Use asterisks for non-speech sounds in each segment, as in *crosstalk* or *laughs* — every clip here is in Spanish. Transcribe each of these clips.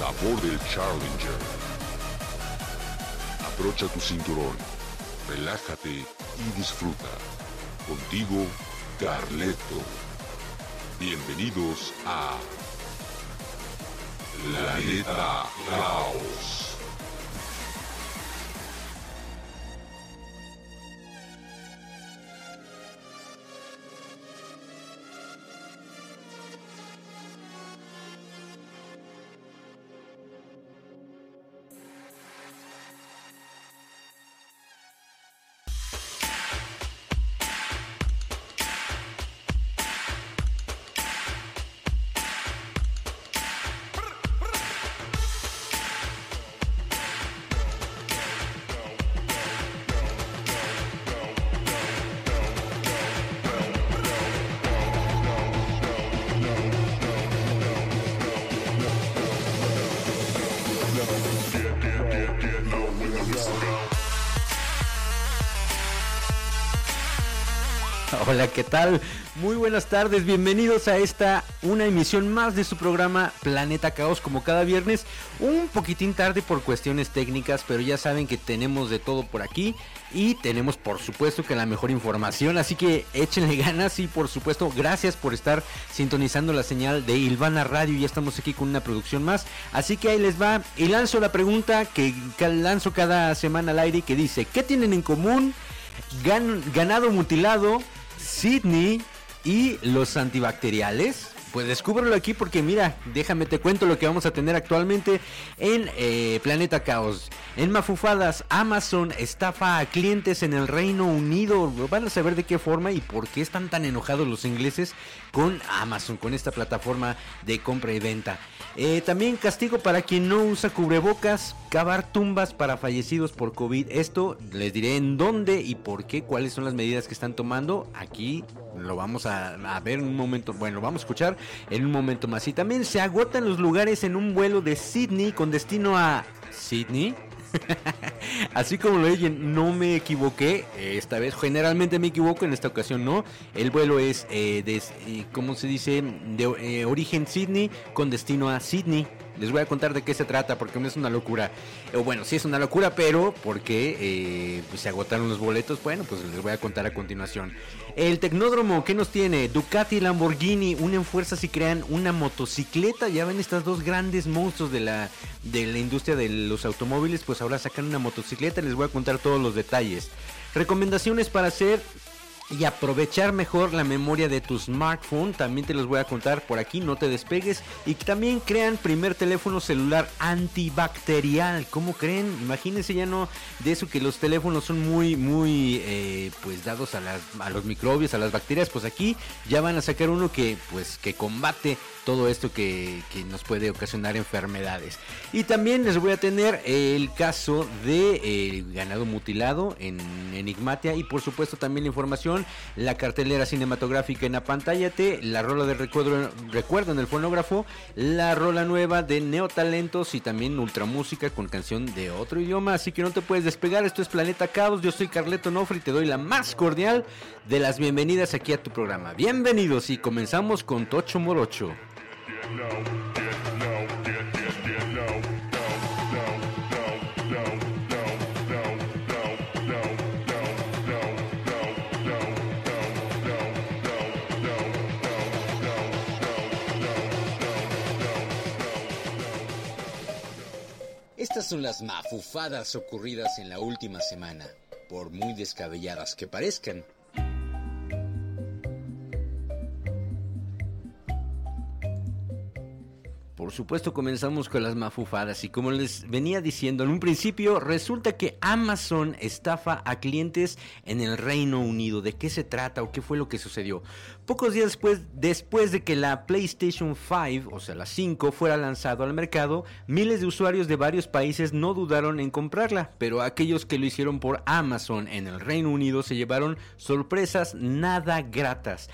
sabor del Challenger. Aprocha tu cinturón, relájate y disfruta. Contigo, Carleto. Bienvenidos a Planeta Caos. ¿Qué tal? Muy buenas tardes, bienvenidos a esta, una emisión más de su programa Planeta Caos, como cada viernes, un poquitín tarde por cuestiones técnicas, pero ya saben que tenemos de todo por aquí y tenemos por supuesto que la mejor información, así que échenle ganas y por supuesto gracias por estar sintonizando la señal de Ilvana Radio, ya estamos aquí con una producción más, así que ahí les va y lanzo la pregunta que lanzo cada semana al aire que dice, ¿qué tienen en común? ganado mutilado, Sydney y los antibacteriales. Pues descúbrelo aquí porque mira, déjame te cuento lo que vamos a tener actualmente en eh, Planeta Caos. En Mafufadas, Amazon estafa a clientes en el Reino Unido. Van a saber de qué forma y por qué están tan enojados los ingleses con Amazon, con esta plataforma de compra y venta. Eh, también castigo para quien no usa cubrebocas, cavar tumbas para fallecidos por COVID. Esto les diré en dónde y por qué, cuáles son las medidas que están tomando. Aquí lo vamos a, ver en un momento, bueno, lo vamos a escuchar en un momento más. Y también se agotan los lugares en un vuelo de Sydney con destino a Sydney. *laughs* Así como lo oyen, no me equivoqué. Esta vez, generalmente me equivoco, en esta ocasión no. El vuelo es eh, de, eh, ¿cómo se dice? De eh, origen Sydney con destino a Sydney. Les voy a contar de qué se trata porque no es una locura. O bueno, sí es una locura, pero porque eh, pues, se agotaron los boletos. Bueno, pues les voy a contar a continuación. El Tecnódromo, ¿qué nos tiene? Ducati y Lamborghini unen fuerzas y crean una motocicleta. Ya ven estas dos grandes monstruos de la, de la industria de los automóviles. Pues ahora sacan una motocicleta. Les voy a contar todos los detalles. Recomendaciones para hacer y aprovechar mejor la memoria de tu smartphone. También te los voy a contar por aquí, no te despegues. Y también crean primer teléfono celular antibacterial. ¿Cómo creen? Imagínense ya no de eso que los teléfonos son muy, muy, eh, pues dados a, las, a los microbios, a las bacterias. Pues aquí ya van a sacar uno que, pues, que combate todo esto que, que nos puede ocasionar enfermedades. Y también les voy a tener el caso de eh, ganado mutilado en Enigmatia y por supuesto también la información, la cartelera cinematográfica en Apantállate, la rola de recuerdo, recuerdo en el fonógrafo, la rola nueva de Neotalentos y también ultramúsica con canción de otro idioma. Así que no te puedes despegar, esto es Planeta Caos, yo soy Carleto Nofri y te doy la más cordial de las bienvenidas aquí a tu programa. Bienvenidos y comenzamos con Tocho Morocho. Estas son las mafufadas ocurridas en la última semana, por muy descabelladas que parezcan. Por supuesto comenzamos con las mafufadas y como les venía diciendo en un principio, resulta que Amazon estafa a clientes en el Reino Unido. ¿De qué se trata o qué fue lo que sucedió? Pocos días después, después de que la PlayStation 5, o sea la 5, fuera lanzado al mercado, miles de usuarios de varios países no dudaron en comprarla, pero aquellos que lo hicieron por Amazon en el Reino Unido se llevaron sorpresas nada gratas.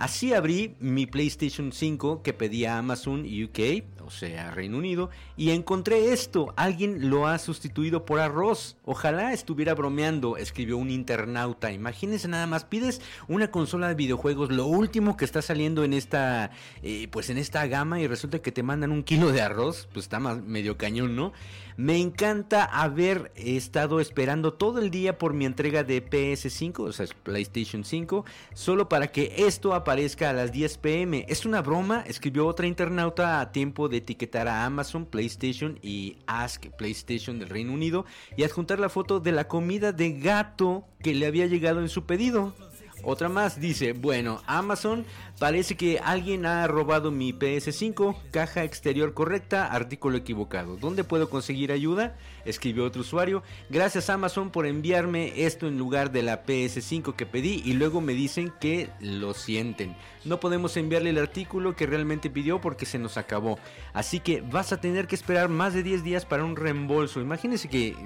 Así abrí mi PlayStation 5 que pedía Amazon UK, o sea, Reino Unido, y encontré esto. Alguien lo ha sustituido por arroz. Ojalá estuviera bromeando, escribió un internauta. Imagínense nada más, pides una consola de videojuegos, lo último que está saliendo en esta, eh, pues en esta gama y resulta que te mandan un kilo de arroz, pues está más medio cañón, ¿no? Me encanta haber estado esperando todo el día por mi entrega de PS5, o sea, PlayStation 5, solo para que esto aparezca a las 10 pm. Es una broma, escribió otra internauta a tiempo de etiquetar a Amazon, PlayStation y Ask PlayStation del Reino Unido y adjuntar la foto de la comida de gato que le había llegado en su pedido. Otra más dice, bueno, Amazon parece que alguien ha robado mi PS5, caja exterior correcta, artículo equivocado. ¿Dónde puedo conseguir ayuda? Escribió otro usuario. Gracias Amazon por enviarme esto en lugar de la PS5 que pedí y luego me dicen que lo sienten. No podemos enviarle el artículo que realmente pidió porque se nos acabó. Así que vas a tener que esperar más de 10 días para un reembolso. Imagínense que eh,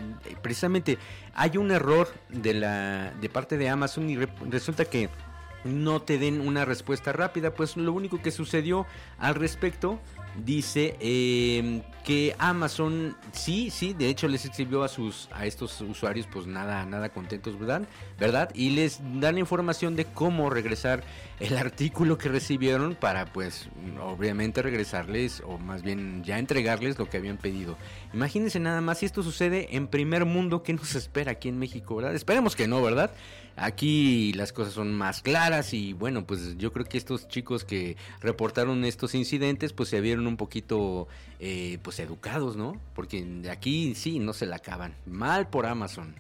precisamente hay un error de la de parte de Amazon y resulta que no te den una respuesta rápida. Pues lo único que sucedió al respecto dice eh, que Amazon sí, sí, de hecho les escribió a sus a estos usuarios pues nada nada contentos, ¿verdad? ¿Verdad? Y les dan información de cómo regresar el *laughs* artículo que recibieron para pues obviamente regresarles o más bien ya entregarles lo que habían pedido. Imagínense nada más si esto sucede en primer mundo, ¿qué nos espera aquí en México, verdad? Esperemos que no, ¿verdad? Aquí las cosas son más claras y bueno, pues yo creo que estos chicos que reportaron estos incidentes pues se vieron un poquito eh, pues educados, ¿no? Porque de aquí sí, no se la acaban. Mal por Amazon.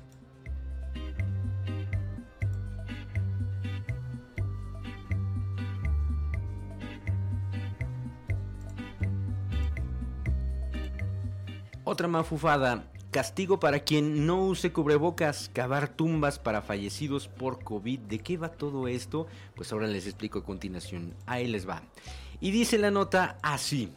Otra mafufada. Castigo para quien no use cubrebocas, cavar tumbas para fallecidos por COVID. ¿De qué va todo esto? Pues ahora les explico a continuación. Ahí les va. Y dice la nota así.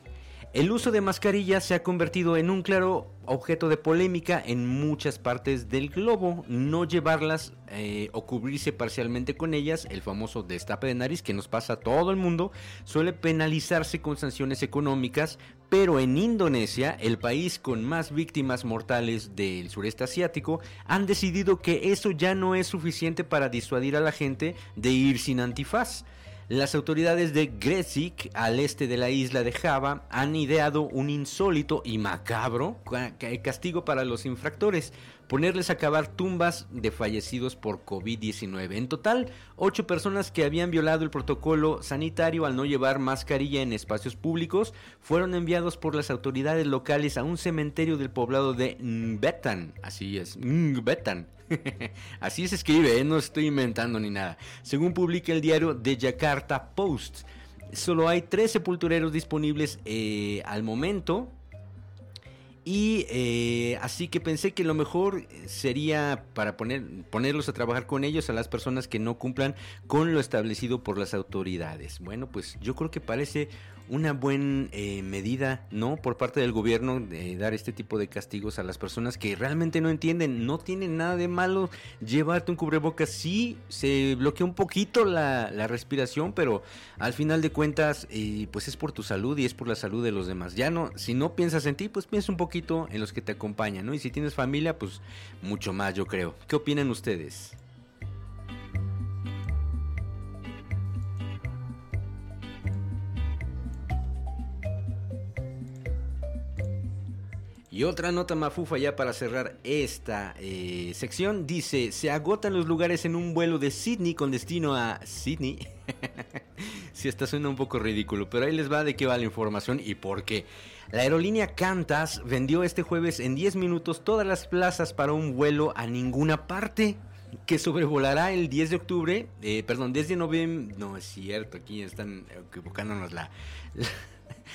El uso de mascarillas se ha convertido en un claro objeto de polémica en muchas partes del globo. No llevarlas eh, o cubrirse parcialmente con ellas, el famoso destape de nariz que nos pasa a todo el mundo, suele penalizarse con sanciones económicas, pero en Indonesia, el país con más víctimas mortales del sureste asiático, han decidido que eso ya no es suficiente para disuadir a la gente de ir sin antifaz. Las autoridades de Gresik, al este de la isla de Java, han ideado un insólito y macabro castigo para los infractores ponerles a cavar tumbas de fallecidos por COVID-19. En total, ocho personas que habían violado el protocolo sanitario al no llevar mascarilla en espacios públicos fueron enviados por las autoridades locales a un cementerio del poblado de Ngbetan. Así es, Ngbetan. *laughs* Así se escribe, ¿eh? no estoy inventando ni nada. Según publica el diario The Jakarta Post, solo hay tres sepultureros disponibles eh, al momento y eh, así que pensé que lo mejor sería para poner, ponerlos a trabajar con ellos a las personas que no cumplan con lo establecido por las autoridades. Bueno, pues yo creo que parece una buena eh, medida, ¿no? Por parte del gobierno de dar este tipo de castigos a las personas que realmente no entienden. No tiene nada de malo llevarte un cubrebocas. Sí, se bloquea un poquito la, respiración, pero al final de cuentas, eh, pues es por tu salud y es por la salud de los demás. Ya no, si no piensas en ti, pues piensa un poquito en los que te acompañan, ¿no? Y si tienes familia, pues mucho más, yo creo. ¿Qué opinan ustedes? Y otra nota mafufa ya para cerrar esta eh, sección. Dice, se agotan los lugares en un vuelo de Sydney con destino a Sydney. *laughs* si esta suena un poco ridículo, pero ahí les va de qué va la información y por qué. La aerolínea Qantas vendió este jueves en 10 minutos todas las plazas para un vuelo a ninguna parte que sobrevolará el 10 de octubre, eh, perdón, 10 de noviembre, no es cierto, aquí están equivocándonos la la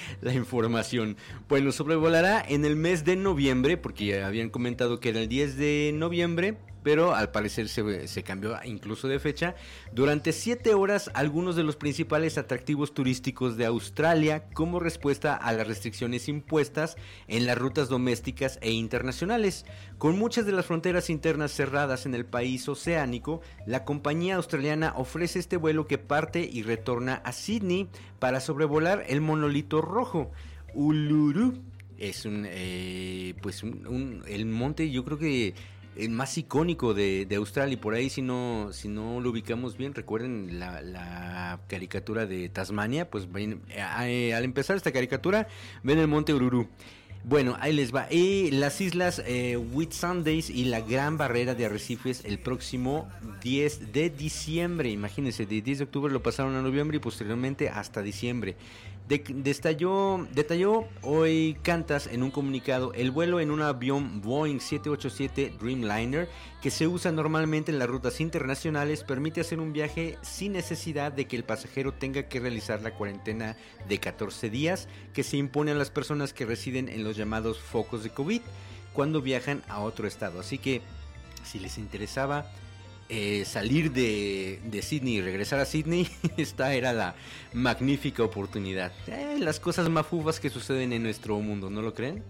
*laughs* información. Bueno, sobrevolará en el mes de noviembre, porque ya habían comentado que era el 10 de noviembre, pero al parecer se, cambió incluso de fecha. Durante 7 horas, algunos de los principales atractivos turísticos de Australia como respuesta a las restricciones impuestas en las rutas domésticas e internacionales. Con muchas de las fronteras internas cerradas en el país oceánico, la compañía australiana ofrece este vuelo que parte y retorna a Sydney para sobrevolar el monolito rojo. Uluru es un, eh, pues un, el monte, yo creo que el más icónico de, Australia y por ahí si no si no lo ubicamos bien recuerden la, caricatura de Tasmania pues eh, al empezar esta caricatura ven el monte Ururu bueno, ahí les va. Y las islas eh, Whitsundays y la Gran Barrera de Arrecifes el próximo 10 de diciembre. Imagínense, de 10 de octubre lo pasaron a noviembre y posteriormente hasta diciembre detalló hoy Cantas en un comunicado el vuelo en un avión Boeing 787 Dreamliner que se usa normalmente en las rutas internacionales permite hacer un viaje sin necesidad de que el pasajero tenga que realizar la cuarentena de 14 días que se impone a las personas que residen en los llamados focos de COVID cuando viajan a otro estado. Así que si les interesaba eh, salir de, Sydney y regresar a Sydney, *laughs* esta era la magnífica oportunidad. Eh, las cosas mafufas que suceden en nuestro mundo, ¿no lo creen?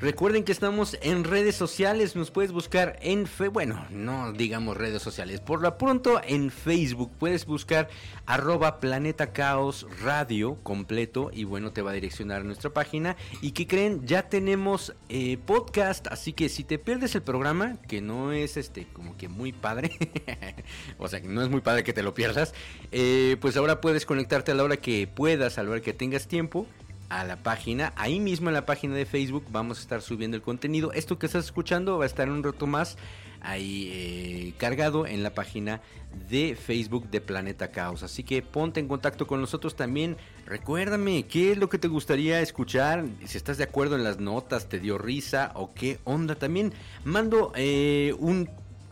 Recuerden que estamos en redes sociales, nos puedes buscar en fe, bueno, no digamos redes sociales, por lo pronto en Facebook puedes buscar arroba Planeta Radio completo y bueno, te va a direccionar a nuestra página. Y que creen, ya tenemos eh, podcast, así que si te pierdes el programa, que no es este como que muy padre, *laughs* o sea, que no es muy padre que te lo pierdas, eh, pues ahora puedes conectarte a la hora que puedas, a la hora que tengas tiempo a la página. Ahí mismo en la página de Facebook vamos a estar subiendo el contenido. Esto que estás escuchando va a estar un rato más ahí eh, cargado en la página de Facebook de Planeta Caos. Así que ponte en contacto con nosotros también. Recuérdame qué es lo que te gustaría escuchar. Si estás de acuerdo en las notas, te dio risa o qué onda. También mando eh, un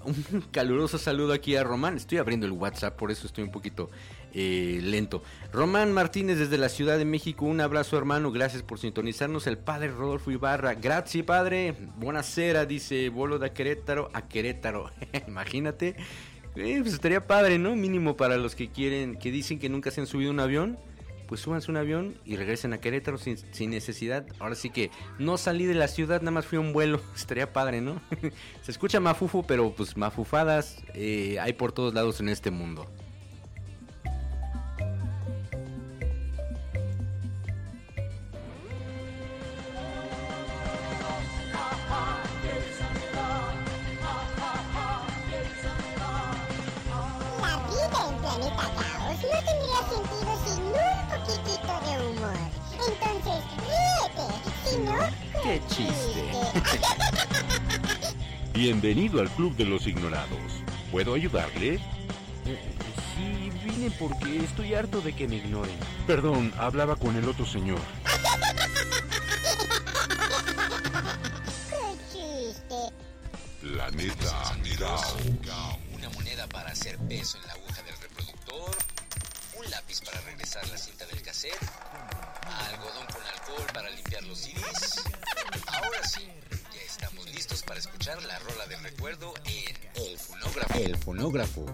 un *laughs* caluroso saludo aquí a Román. Estoy abriendo el WhatsApp, por eso estoy un poquito eh, lento. Román Martínez desde la Ciudad de México, un abrazo hermano, gracias por sintonizarnos. El padre Rodolfo Ibarra, gracias padre, buenasera, dice Bolo de Querétaro a Querétaro. *laughs* Imagínate, eh, pues estaría padre, ¿no? Mínimo para los que quieren, que dicen que nunca se han subido un avión pues súbanse un avión y regresen a Querétaro sin, necesidad. Ahora sí que no salí de la ciudad, nada más fui a un vuelo. *laughs* Estaría padre, ¿no? *laughs* Se escucha mafufu, pero pues mafufadas eh, hay por todos lados en este mundo. ¡Qué chiste! *laughs* Bienvenido al Club de los Ignorados. ¿Puedo ayudarle? Eh, sí, vine porque estoy harto de que me ignoren. Perdón, hablaba con el otro señor. ¡Qué chiste! Planeta Una moneda para hacer peso en la aguja del reproductor. Un lápiz para regresar la cinta del cassette. Algodón con alcohol para limpiar los CDs. Para escuchar la rola de recuerdo en El Fonógrafo. El Fonógrafo.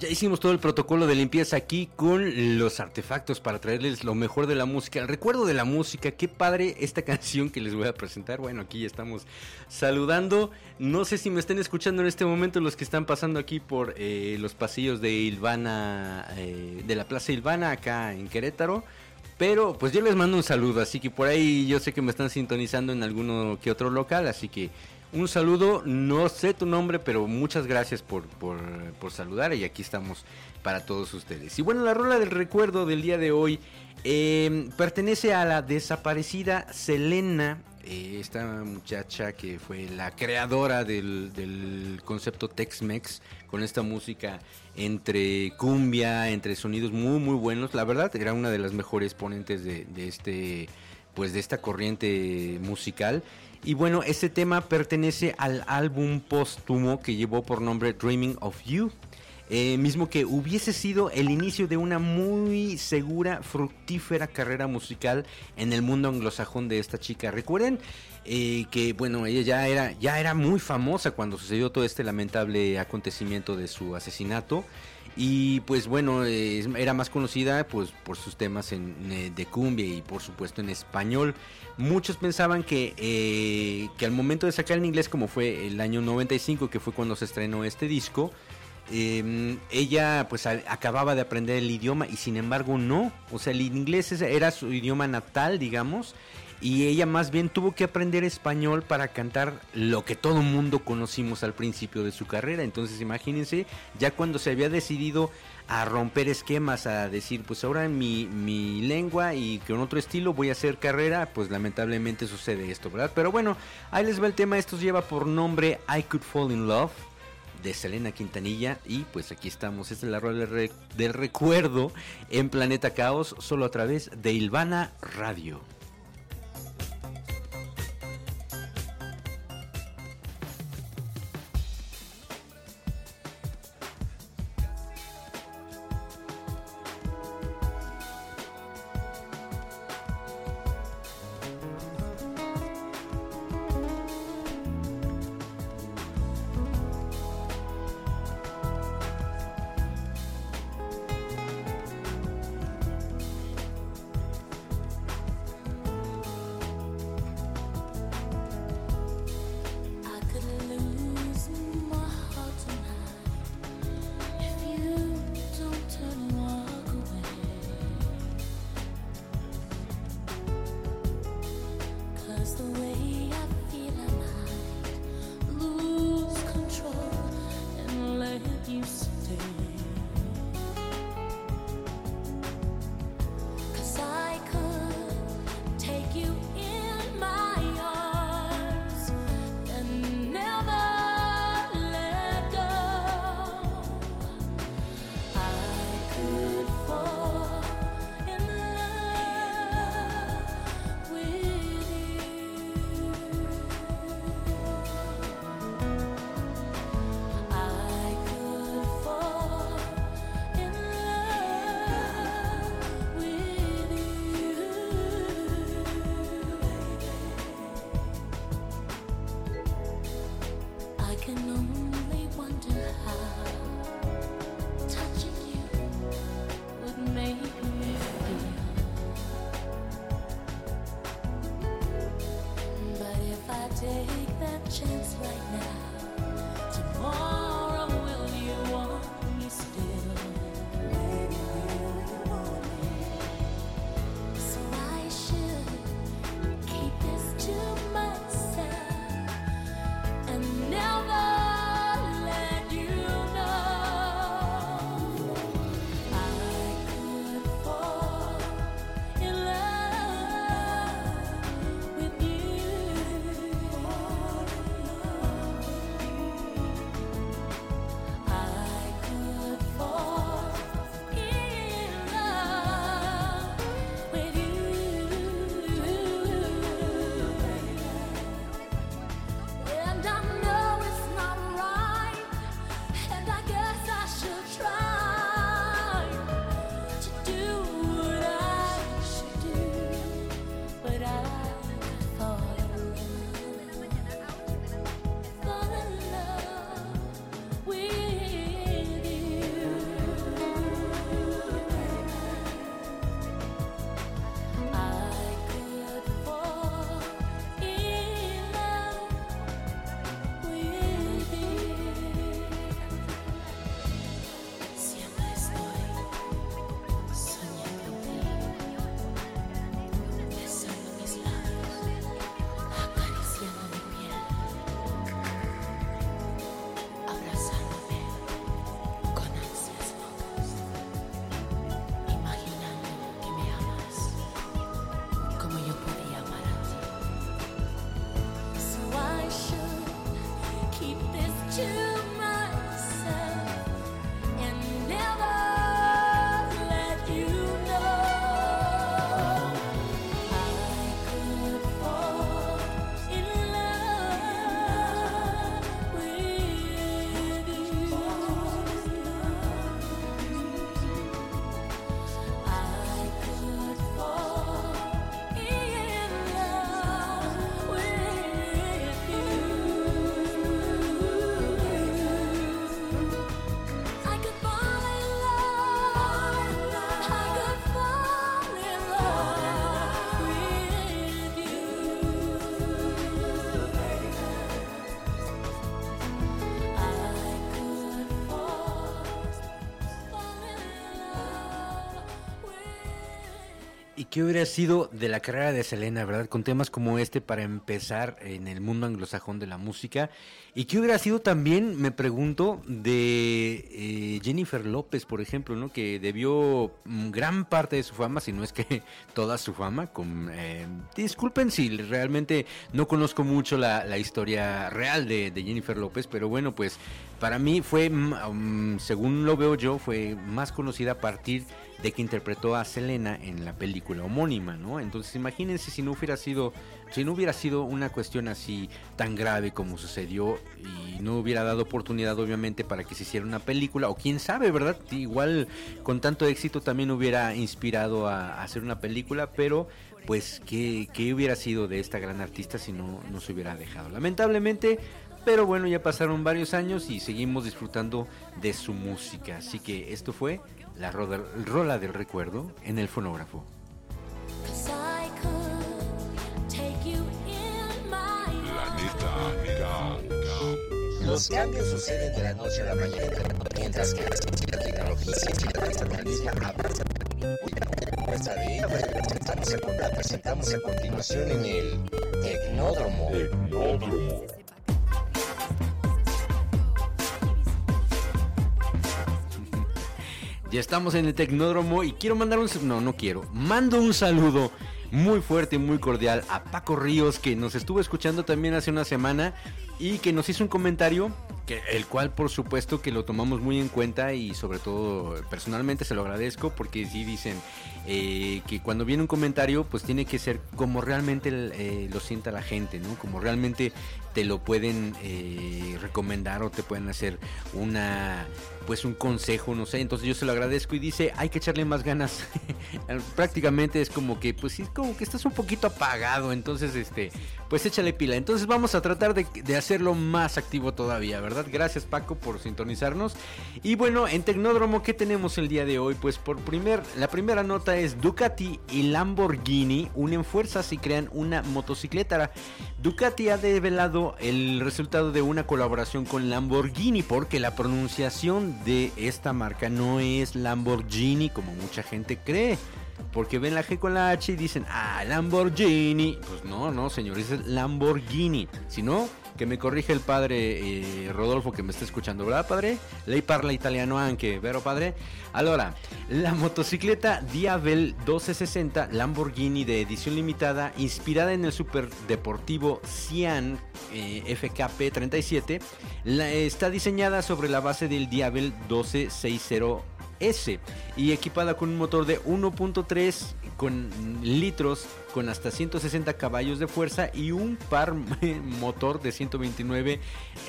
Ya hicimos todo el protocolo de limpieza aquí con los artefactos para traerles lo mejor de la música, el recuerdo de la música. Qué padre esta *laughs* canción que les voy a presentar. Bueno, aquí ya estamos saludando. No sé si me estén escuchando en este momento los que están pasando aquí por eh, los pasillos de Ilvana, eh, de la Plaza Ilvana acá en Querétaro. Pero pues yo les mando un saludo, así que por ahí yo sé que me están sintonizando en alguno que otro local, así que un saludo, no sé tu nombre, pero muchas gracias por, saludar y aquí estamos para todos ustedes. Y bueno, la rola del recuerdo del día de hoy em, pertenece a la desaparecida Selena, eh, esta muchacha que fue la creadora del, concepto Tex-Mex con esta música entre cumbia, entre sonidos muy muy buenos. La verdad era una de las mejores ponentes de, este pues de esta corriente musical y bueno, este tema pertenece al álbum póstumo que llevó por nombre Dreaming of You. Eh, mismo que hubiese sido el inicio de una muy segura, fructífera carrera musical en el mundo anglosajón de esta chica. Recuerden eh, que, bueno, ella ya era, ya era muy famosa cuando sucedió todo este lamentable acontecimiento de su asesinato. Y pues bueno, era más conocida pues por sus temas eh, de cumbia y por supuesto en español. Muchos pensaban que, que al momento de sacar en inglés, como fue el año 95, que fue cuando se estrenó este disco, em, ella pues acababa de aprender el idioma y sin embargo no. O sea, el inglés era su idioma natal, digamos y ella más bien tuvo que aprender español para cantar lo que todo mundo conocimos al principio de su carrera. Entonces imagínense, ya cuando se había decidido a romper esquemas, a decir, pues ahora en mi, mi lengua y con otro estilo voy a hacer carrera, pues lamentablemente sucede esto, ¿verdad? Pero bueno, ahí les va el tema, esto lleva por nombre I Could Fall in Love de Selena Quintanilla y pues aquí estamos, esta es la rueda del recuerdo en Planeta Caos, solo a través de Ilvana Radio. ¿Qué hubiera sido de la carrera de Selena, verdad? Con temas como este para empezar en el mundo anglosajón de la música. ¿Y qué hubiera sido también, me pregunto, de eh, Jennifer López, por ejemplo, ¿no? Que debió gran parte de su fama, si no es que *laughs* toda su fama, con... Eh, disculpen si realmente no conozco mucho la, historia real de, Jennifer López, pero bueno, pues para mí fue, mm, según lo veo yo, fue más conocida a partir de que interpretó a Selena en la película homónima, ¿no? Entonces imagínense si no hubiera sido, si no hubiera sido una cuestión así tan grave como sucedió y no hubiera dado oportunidad obviamente para que se hiciera una película, o quién sabe, ¿verdad? Igual con tanto éxito también hubiera inspirado a, hacer una película, pero pues ¿qué, ¿qué, hubiera sido de esta gran artista si no, no se hubiera dejado. Lamentablemente pero bueno, ya pasaron varios años y seguimos disfrutando de su música. Así que esto fue la rola del recuerdo en el fonógrafo. Los cambios suceden de la noche a la mañana, mientras que la tecnología y la avanza. Muestra de ella la presentamos a continuación en el Tecnódromo. Tecnódromo. Ya estamos en el Tecnódromo y quiero mandar un... No, no quiero. Mando un saludo muy fuerte y muy cordial a Paco Ríos que nos estuvo escuchando también hace una semana y que nos hizo un comentario el cual por supuesto que lo tomamos muy en cuenta y sobre todo personalmente se lo agradezco porque sí dicen eh, que cuando viene un comentario pues tiene que ser como realmente eh, lo sienta la gente, ¿no? Como realmente te lo pueden eh, recomendar o te pueden hacer una pues un consejo, no sé, entonces yo se lo agradezco y dice, hay que echarle más ganas. *laughs* Prácticamente es como que, pues sí, como que estás un poquito apagado, entonces, este, pues échale pila. Entonces vamos a tratar de hacerlo más activo todavía, ¿verdad? Gracias Paco por sintonizarnos. Y bueno, en Tecnódromo, ¿qué tenemos el día de hoy? Pues por primer, la primera nota es Ducati y Lamborghini unen fuerzas y crean una motocicleta. Ducati ha develado el resultado de una colaboración con Lamborghini porque la pronunciación de esta marca no es Lamborghini como mucha gente cree. Porque ven la G con la H y dicen, ah, Lamborghini. Pues no, no, señores, es Lamborghini. Si no, que me corrige el padre eh, Rodolfo que me está escuchando, ¿verdad, padre? Lei parla italiano anche, ¿vero, padre? Allora, la motocicleta Diavel 1260 Lamborghini de edición limitada, inspirada en el super deportivo Cian eh, FKP 37, está diseñada sobre la base del Diavel 1260S y equipada con un motor de 1.3 con litros con hasta 160 caballos de fuerza y un par *laughs* motor de 129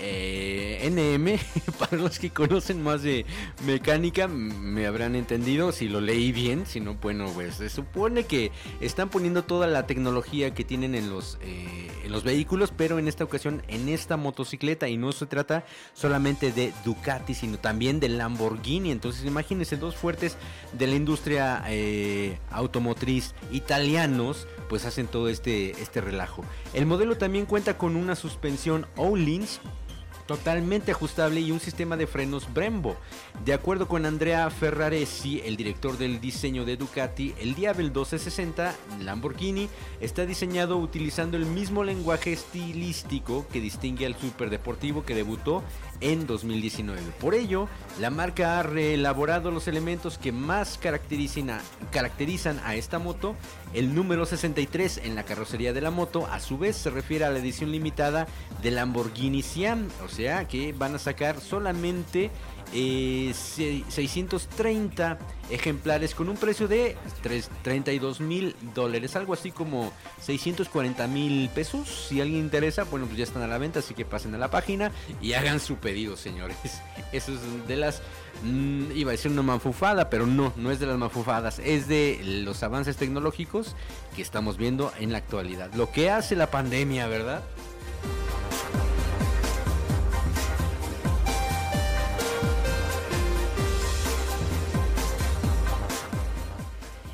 eh, NM. *laughs* Para los que conocen más de mecánica me habrán entendido si lo leí bien, si no, bueno, pues se supone que están poniendo toda la tecnología que tienen en los, eh, en los vehículos, pero en esta ocasión en esta motocicleta y no se trata solamente de Ducati, sino también de Lamborghini. Entonces imagínense dos fuertes de la industria eh, automotriz italianos pues hacen todo este, este relajo. El modelo también cuenta con una suspensión O'Lins totalmente ajustable y un sistema de frenos Brembo. De acuerdo con Andrea Ferraresi, el director del diseño de Ducati, el Diabel 1260 Lamborghini está diseñado utilizando el mismo lenguaje estilístico que distingue al superdeportivo que debutó en 2019. Por ello, la marca ha reelaborado los elementos que más caracterizan a, esta moto. El número 63 en la carrocería de la moto a su vez se refiere a la edición limitada de Lamborghini Siam, o sea que van a sacar solamente 630 eh, ejemplares con un precio de 32 mil dólares, algo así como 640 mil pesos. Si alguien interesa, bueno, pues ya están a la venta, así que pasen a la página y *laughs* hagan su pedido, señores. Eso es de las... Mm, iba a decir una mafufada, pero no, no es de las mafufadas, es de los avances tecnológicos que estamos viendo en la actualidad. Lo que hace la pandemia, ¿verdad?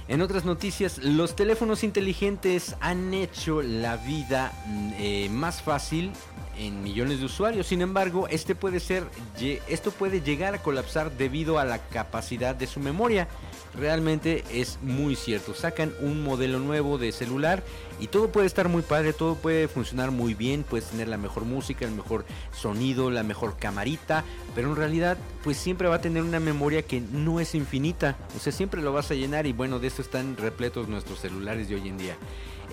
En otras noticias, los teléfonos inteligentes han hecho la vida mm, eh, más fácil en millones de usuarios. Sin embargo, este puede ser, esto puede llegar a colapsar debido a la capacidad de su memoria. Realmente es muy cierto. Sacan un modelo nuevo de celular y todo puede estar muy padre, todo puede funcionar muy bien, puedes tener la mejor música, el mejor sonido, la mejor camarita, pero en realidad pues siempre va a tener una memoria que no es infinita. O sea, siempre lo vas a llenar y bueno, de eso están repletos nuestros celulares de hoy en día.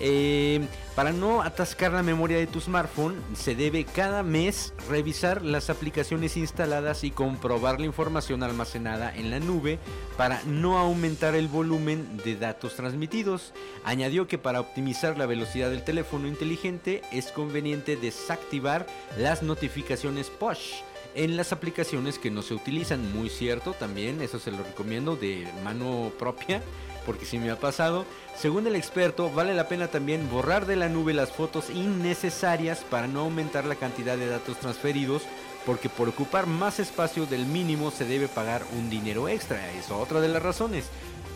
Eh, para no atascar la memoria de tu smartphone, se debe cada mes revisar las aplicaciones instaladas y comprobar la información almacenada en la nube para no aumentar el volumen de datos transmitidos. Añadió que para optimizar la velocidad del teléfono inteligente es conveniente desactivar las notificaciones push en las aplicaciones que no se utilizan. Muy cierto también, eso se lo recomiendo de mano propia porque si me ha pasado. Según el experto, vale la pena también borrar de la nube las fotos innecesarias para no aumentar la cantidad de datos transferidos, porque por ocupar más espacio del mínimo se debe pagar un dinero extra. Es otra de las razones.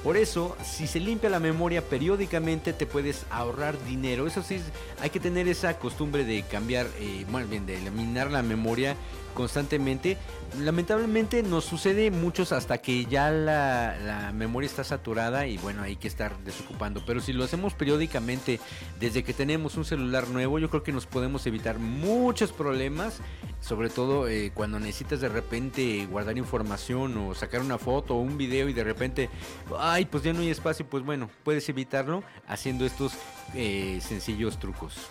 Por eso, si se limpia la memoria periódicamente, te puedes ahorrar dinero. Eso sí, hay que tener esa costumbre de cambiar, eh, bien, de eliminar la memoria constantemente. Lamentablemente nos sucede muchos hasta que ya la, memoria está saturada y bueno, hay que estar desocupando. Pero si lo hacemos periódicamente desde que tenemos un celular nuevo, yo creo que nos podemos evitar muchos problemas. Sobre todo eh, cuando necesitas de repente guardar información o sacar una foto o un video y de repente, ay, pues ya no hay espacio. Pues bueno, puedes evitarlo haciendo estos eh, sencillos trucos.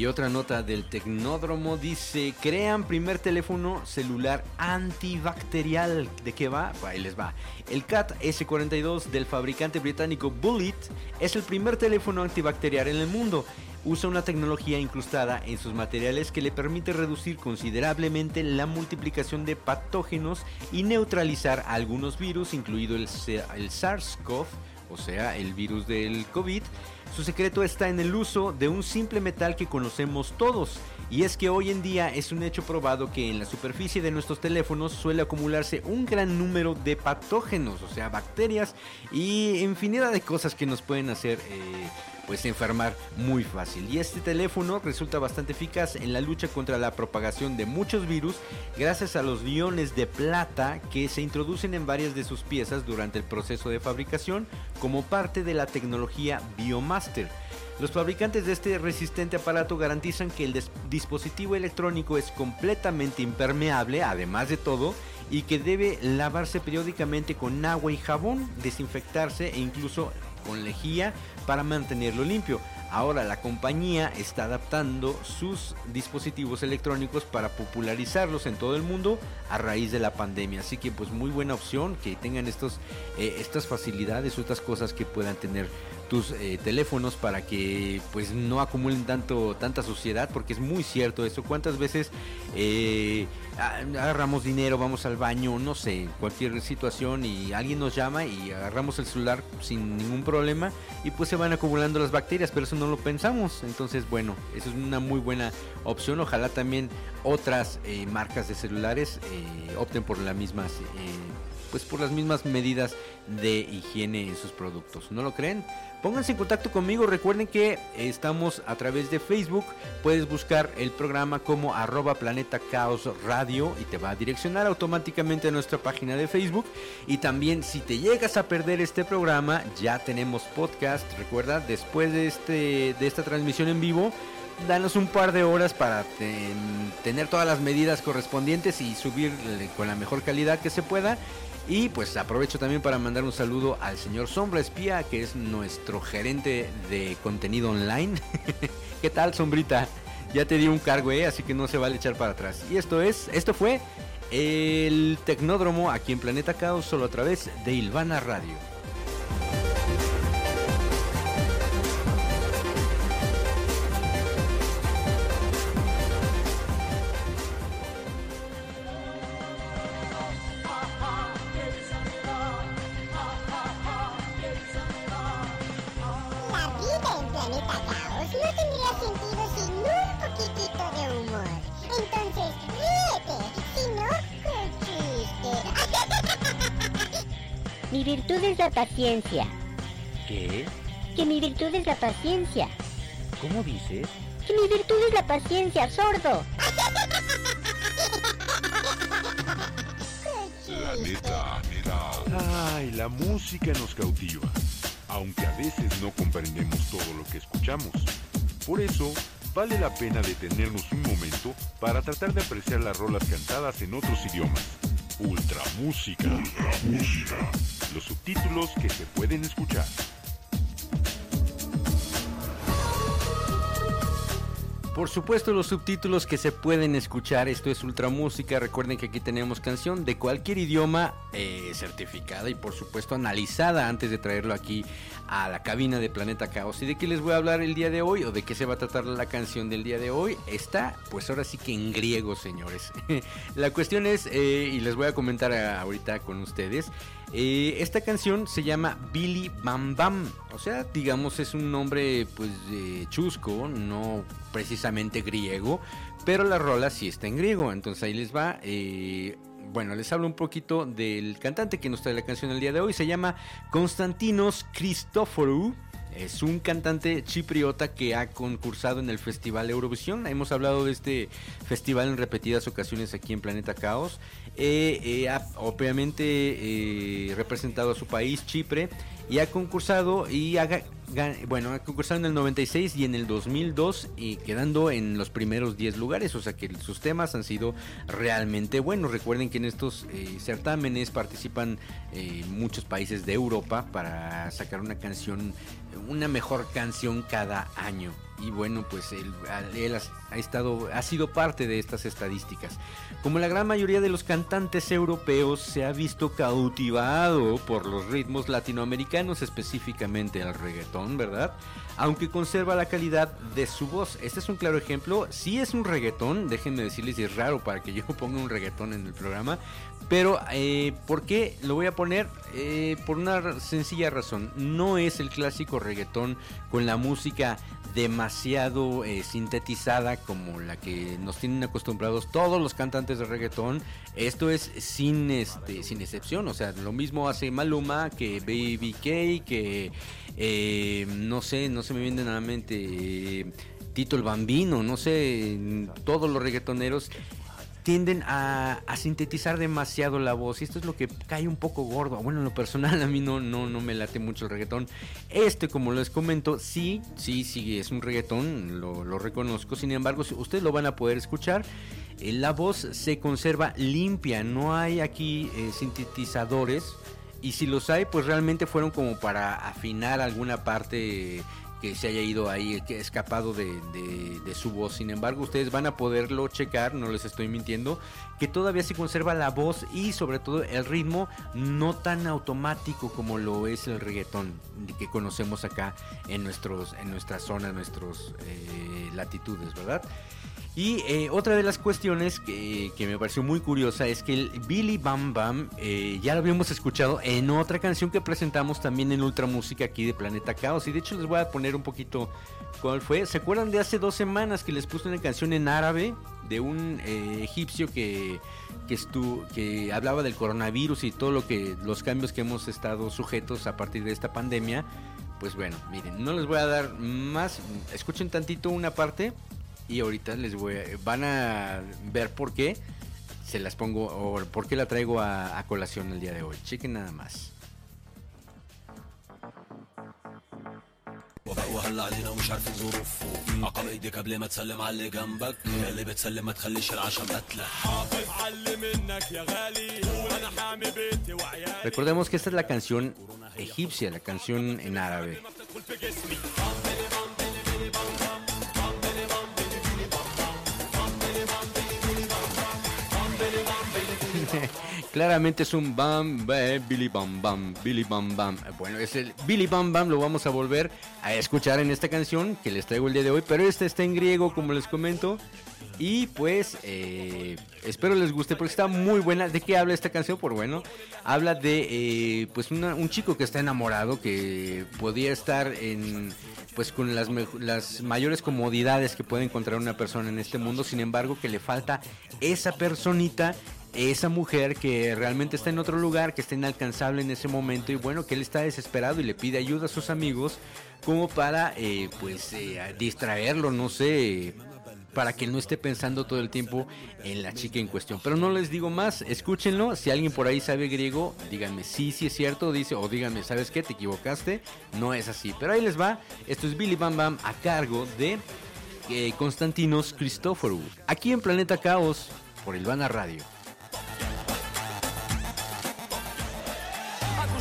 Y otra nota del Tecnódromo dice, crean primer teléfono celular antibacterial. ¿De qué va? Ahí les va. El CAT S42 del fabricante británico Bullet es el primer teléfono antibacterial en el mundo. Usa una tecnología incrustada en sus materiales que le permite reducir considerablemente la multiplicación de patógenos y neutralizar algunos virus, incluido el, el SARS-CoV, o sea, el virus del COVID su secreto está en el uso de un simple metal que conocemos todos, y es que hoy en día es un hecho probado que en la superficie de nuestros teléfonos suele acumularse un gran número de patógenos, o sea, bacterias y infinidad de cosas que nos pueden hacer eh, pues enfermar muy fácil. Y este teléfono resulta bastante eficaz en la lucha contra la propagación de muchos virus gracias a los iones de plata que se introducen en varias de sus piezas durante el proceso de fabricación como parte de la tecnología Biomaster. Los fabricantes de este resistente aparato garantizan que el dispositivo electrónico es completamente impermeable, además de todo, y que debe lavarse periódicamente con agua y jabón, desinfectarse e incluso con lejía para mantenerlo limpio. Ahora la compañía está adaptando sus dispositivos electrónicos para popularizarlos en todo el mundo a raíz de la pandemia. Así que pues muy buena opción que tengan estos, eh, estas facilidades, otras cosas que puedan tener tus eh, teléfonos para que pues no acumulen tanto tanta suciedad porque es muy cierto eso cuántas veces eh, agarramos dinero vamos al baño no sé cualquier situación y alguien nos llama y agarramos el celular sin ningún problema y pues se van acumulando las bacterias pero eso no lo pensamos entonces bueno eso es una muy buena opción ojalá también otras eh, marcas de celulares opten por las mismas pues por las mismas medidas de higiene en sus productos. ¿No lo creen? Pónganse en contacto conmigo. Recuerden que estamos a través de Facebook. Puedes buscar el programa como arroba planeta caos radio y te va a direccionar automáticamente a nuestra página de Facebook. Y también si te llegas a perder este programa, ya tenemos podcast. Recuerda, después de, este, de esta transmisión en vivo danos un par de horas para tener todas las medidas correspondientes y subir con la mejor calidad que se pueda. Y pues aprovecho también para mandar un saludo al señor Sombra Espía, que es nuestro gerente de contenido online. *laughs* ¿Qué tal, Sombrita? Ya te di un cargo, ¿eh? así que no se vale echar para atrás. Y esto es, esto fue el Tecnódromo aquí en Planeta Caos, solo a través de Ilvana Radio. Mi virtud es la paciencia. ¿Qué? Que mi virtud es la paciencia. ¿Cómo dices? Que mi virtud es la paciencia, sordo. Planeta Ay, la música nos cautiva, aunque a veces no comprendemos todo lo que escuchamos. Por eso, vale la pena detenernos un momento para tratar de apreciar las rolas cantadas en otros idiomas. Ultra música. Ultra música. Los subtítulos que se pueden escuchar. Por supuesto, los subtítulos que se pueden escuchar. Esto es Ultra Música. Recuerden que aquí tenemos canción de cualquier idioma eh, certificada y, por supuesto, analizada antes de traerlo aquí a la cabina de Planeta Caos. ¿Y de qué les voy a hablar el día de hoy? ¿O de qué se va a tratar la canción del día de hoy? Está, pues ahora sí que en griego, señores. *laughs* la cuestión es, eh, y les voy a comentar ahorita con ustedes. Eh, esta canción se llama Billy Bam Bam. O sea, digamos, es un nombre pues chusco, no precisamente griego, pero la rola sí está en griego. Entonces ahí les va. Eh, bueno, les hablo un poquito del cantante que nos trae la canción el día de hoy. Se llama Konstantinos Christoforou. Es un cantante chipriota que ha concursado en el Festival Eurovisión. Hemos hablado de este festival en repetidas ocasiones aquí en Planeta Caos. Eh, eh, ha obviamente eh, representado a su país, Chipre, y ha concursado y ha, bueno, ha concursado en el 96 y en el 2002 y quedando en los primeros 10 lugares, o sea que sus temas han sido realmente buenos. Recuerden que en estos certámenes participan muchos países de Europa para sacar una canción, una mejor canción cada año y bueno, pues él, él ha, estado, ha sido parte de estas estadísticas. Como la gran mayoría de los cantantes europeos, se ha visto cautivado por los ritmos latinoamericanos, específicamente el reggaetón, ¿verdad? Aunque conserva la calidad de su voz. Este es un claro ejemplo. Si es un reggaetón, déjenme decirles, es raro para que yo *laughs* ponga un reggaetón en el programa, pero, eh, ¿por qué lo voy a poner? Eh, por una sencilla razón. No es el clásico reggaetón con la música demasiado eh, sintetizada como la que nos tienen acostumbrados todos los cantantes de reggaetón. Esto es sin, este, sin excepción. O sea, lo mismo hace Maluma que Baby K, que no sé, no se me viene a la mente. Tito el Bambino, no sé, todos los reggaetoneros tienden a, sintetizar demasiado la voz y esto es lo que cae un poco gordo. Bueno, en lo personal *laughs* a mí no, no, no me late mucho el reggaetón. Este, como les comento, sí, sí, sí, es un reggaetón, lo, reconozco. Sin embargo, ustedes lo van a poder escuchar. Eh, la voz se conserva limpia, no hay aquí eh, sintetizadores. Y si los hay, pues realmente fueron como para afinar alguna parte que se haya ido ahí, que escapado de, su voz. Sin embargo, ustedes van a poderlo checar, no les estoy mintiendo, que todavía se conserva la voz y sobre todo el ritmo no tan automático como lo es el reggaetón que conocemos acá en, nuestros, en nuestra zona, en nuestras eh, latitudes, ¿verdad? Y eh, otra de las cuestiones que, me pareció muy curiosa es que el Billy Bam Bam eh, ya lo habíamos escuchado en otra canción que presentamos también en Ultra Música aquí de Planeta Caos. Y de hecho les voy a poner un poquito cuál fue. ¿Se acuerdan de hace dos semanas que les puse una canción en árabe de un eh, egipcio que, que, que hablaba del coronavirus y todo lo que los cambios que hemos estado sujetos a partir de esta pandemia? Pues bueno, miren, no les voy a dar más. Escuchen tantito una parte y ahorita les voy a, van a ver por qué se las pongo o por qué la traigo a, colación el día de hoy. Chequen nada más. Recordemos que esta es la canción egipcia, la canción en árabe. *laughs* Claramente es un bam, bam, Billy Bam Bam, Billy Bam Bam. Bueno, es el Billy Bam Bam, lo vamos a volver a escuchar en esta canción que les traigo el día de hoy, pero esta está en griego, como les comento. Y pues eh, espero les guste porque está muy buena. ¿De qué habla esta canción? Por bueno, habla de eh, pues un chico que está enamorado, que podía estar en pues con las mayores comodidades que puede encontrar una persona en este mundo, sin embargo que le falta esa personita esa mujer que realmente está en otro lugar, que está inalcanzable en ese momento y bueno, que él está desesperado y le pide ayuda a sus amigos como para eh, pues eh, distraerlo, no sé, para que no esté pensando todo el tiempo en la chica en cuestión. Pero no les digo más, escúchenlo, si alguien por ahí sabe griego, díganme sí, sí es cierto, dice, o díganme, ¿sabes qué? Te equivocaste, no es así. Pero ahí les va, esto es Billy Bam Bam a cargo de eh, Constantinos Cristóforo, aquí en Planeta Caos, por Ilvana Radio.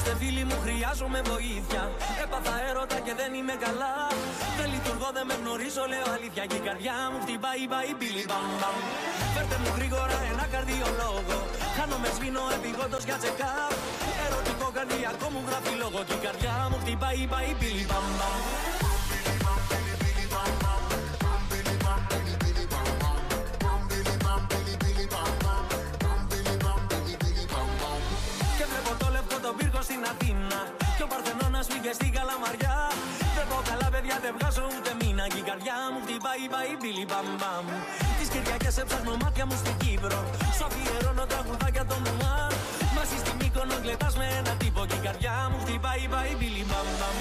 Ακούστε φίλοι μου χρειάζομαι βοήθεια. Έπαθα έρωτα και δεν είμαι καλά. Δεν λειτουργώ δεν με γνωρίζω λέω αλήθεια. Και η καρδιά μου χτυπάει πάει πίλι μπαμ μπαμ. Φέρτε μου γρήγορα ένα καρδιολόγο. Χάνομαι σβήνω επιγόντως για τσεκάπ Ερωτικό καρδιακό μου γράφει λόγο. Και η καρδιά μου χτυπάει πάει πίλι μπαμ μπαμ Αθήνα. Και ο Παρθενώνας πήγε στην Καλαμαριά. Δεν πω καλά παιδιά δεν βγάζω ούτε μήνα. Και η καρδιά μου χτυπάει πάει μπίλι μπαμ μπαμ. Τις Κυριακές έψαχνω μάτια μου στην Κύπρο. Σου αφιερώνω τραγουδάκια των Μουάν Μαζί στη Μύκονο γλεντάς με ένα τύπο. Και η καρδιά μου χτυπάει πάει μπίλι μπαμ μπαμ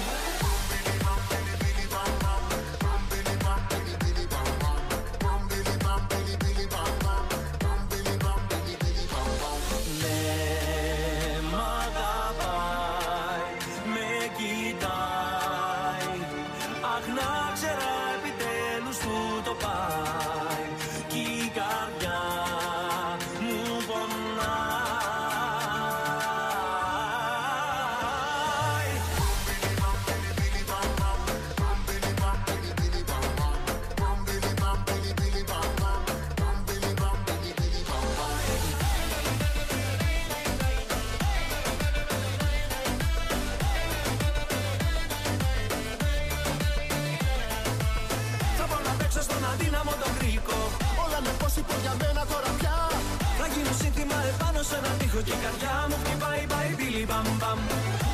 επάνω σε έναν τοίχο Και η καρδιά μου χτυπάει πάει πίλι μπαμ μπαμ.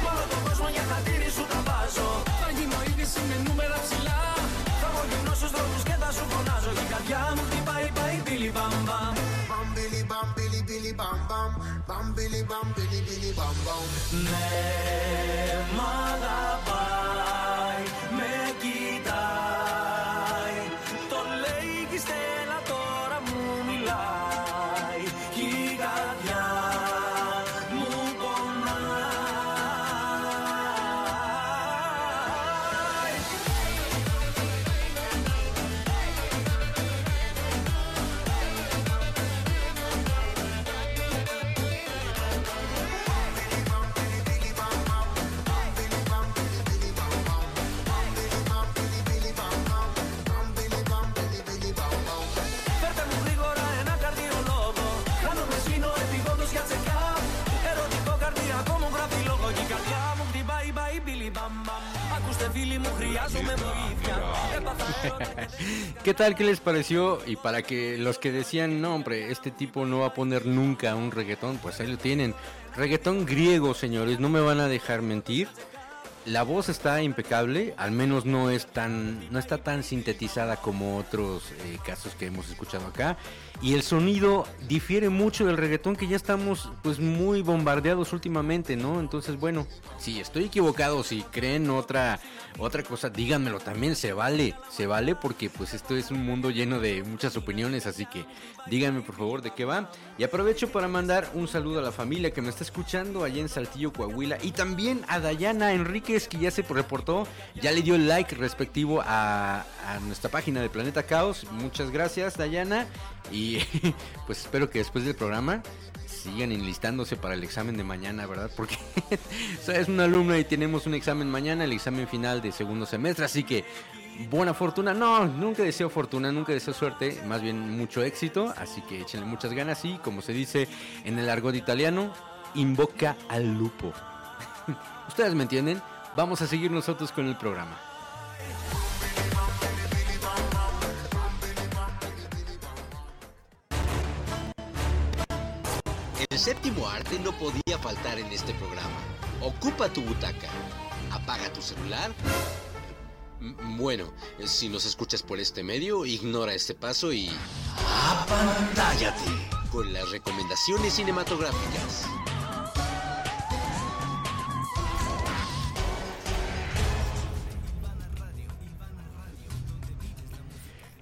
Μόνο τον κόσμο για χατήρι σου τα βάζω. Θα γίνω είδηση με νούμερα ψηλά. Θα βγω στους δρόμους και θα σου φωνάζω. Και η καρδιά μου χτυπάει πάει πίλι μπαμ μπαμ. Bam billy bam billy billy bam bam bam billy bam billy billy bam bam Ναι, μ' αγαπάει, ¿Qué tal? ¿Qué les pareció? Y para que los que decían, no hombre, este tipo no va a poner nunca un reggaetón, pues ahí lo tienen. Reggaetón griego, señores, no me van a dejar mentir. La voz está impecable, al menos no es tan, no está tan sintetizada como otros eh, casos que hemos escuchado acá. Y el sonido difiere mucho del reggaetón que ya estamos pues muy bombardeados últimamente, ¿no? Entonces, bueno, si estoy equivocado, si creen otra otra cosa, díganmelo también, se vale, se vale porque pues esto es un mundo lleno de muchas opiniones, así que díganme por favor de qué va. Y aprovecho para mandar un saludo a la familia que me está escuchando allá en Saltillo, Coahuila y también a Dayana Enríquez que ya se reportó, ya le dio el like respectivo a, a nuestra página de Planeta Caos. Muchas gracias Dayana y *laughs* pues espero que después del programa sigan enlistándose para el examen de mañana, ¿verdad? Porque *laughs* es una alumna y tenemos un examen mañana, el examen final de segundo semestre, así que buena fortuna. No, nunca deseo fortuna, nunca deseo suerte, más bien mucho éxito, así que échenle muchas ganas y como se dice en el argot italiano, invoca al lupo. *laughs* Ustedes me entienden, vamos a seguir nosotros con el programa. Séptimo arte no podía faltar en este programa. Ocupa tu butaca. Apaga tu celular. Bueno, si nos escuchas por este medio, ignora este paso y... ¡Apantállate! con las recomendaciones cinematográficas.